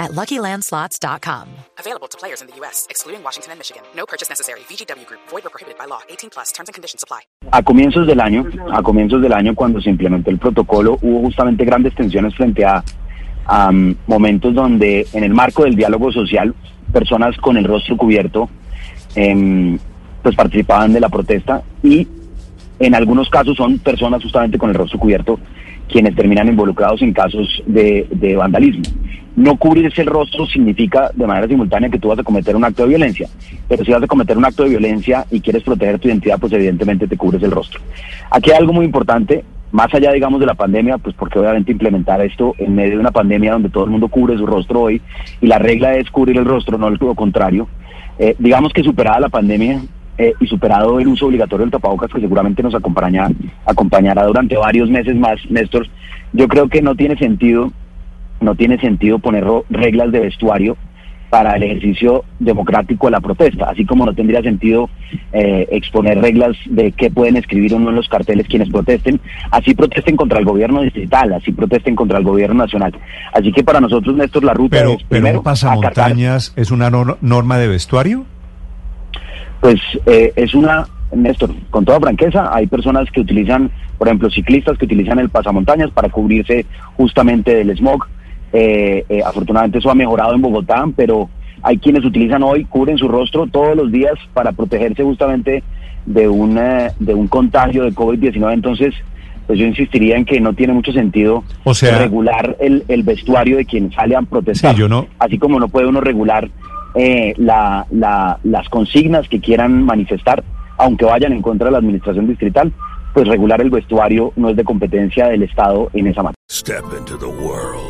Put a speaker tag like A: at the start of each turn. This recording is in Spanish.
A: at LuckyLandSlots.com.
B: Available to players in the U.S., excluding Washington and Michigan. No purchase necessary. VGW Group. Void or prohibited by law. 18 plus. Terms and conditions apply.
C: A comienzos del año, a comienzos del año cuando se implementó el protocolo, hubo justamente grandes tensiones frente a, um, momentos donde en el marco del diálogo social, personas con el rostro cubierto eh, pues participaban de la protesta y en algunos casos son personas justamente con el rostro cubierto quienes terminan involucrados en casos de, de vandalismo. No cubrirse el rostro significa de manera simultánea que tú vas a cometer un acto de violencia, pero si vas a cometer un acto de violencia y quieres proteger tu identidad, pues evidentemente te cubres el rostro. Aquí hay algo muy importante, más allá, digamos, de la pandemia, pues porque obviamente implementar esto en medio de una pandemia donde todo el mundo cubre su rostro hoy y la regla es cubrir el rostro, no lo contrario. Eh, digamos que superada la pandemia eh, y superado el uso obligatorio del tapabocas, que seguramente nos acompaña, acompañará durante varios meses más, Néstor, yo creo que no tiene sentido no tiene sentido poner reglas de vestuario para el ejercicio democrático de la protesta, así como no tendría sentido eh, exponer reglas de qué pueden escribir uno en los carteles quienes protesten, así protesten contra el gobierno distrital, así protesten contra el gobierno nacional. Así que para nosotros, Néstor, la ruta
D: pero,
C: es primero...
D: Pero pasamontañas es una norma de vestuario?
C: Pues eh, es una, Néstor, con toda franqueza, hay personas que utilizan, por ejemplo, ciclistas que utilizan el pasamontañas para cubrirse justamente del smog, eh, eh, afortunadamente eso ha mejorado en Bogotá, pero hay quienes utilizan hoy, cubren su rostro todos los días para protegerse justamente de un, eh, de un contagio de COVID-19. Entonces, pues yo insistiría en que no tiene mucho sentido
D: o sea,
C: regular el, el, vestuario de quien sale a protestar.
D: Sí, yo no.
C: Así como no puede uno regular eh, la, la, las consignas que quieran manifestar, aunque vayan en contra de la administración distrital, pues regular el vestuario no es de competencia del Estado en esa materia.
E: Step into the world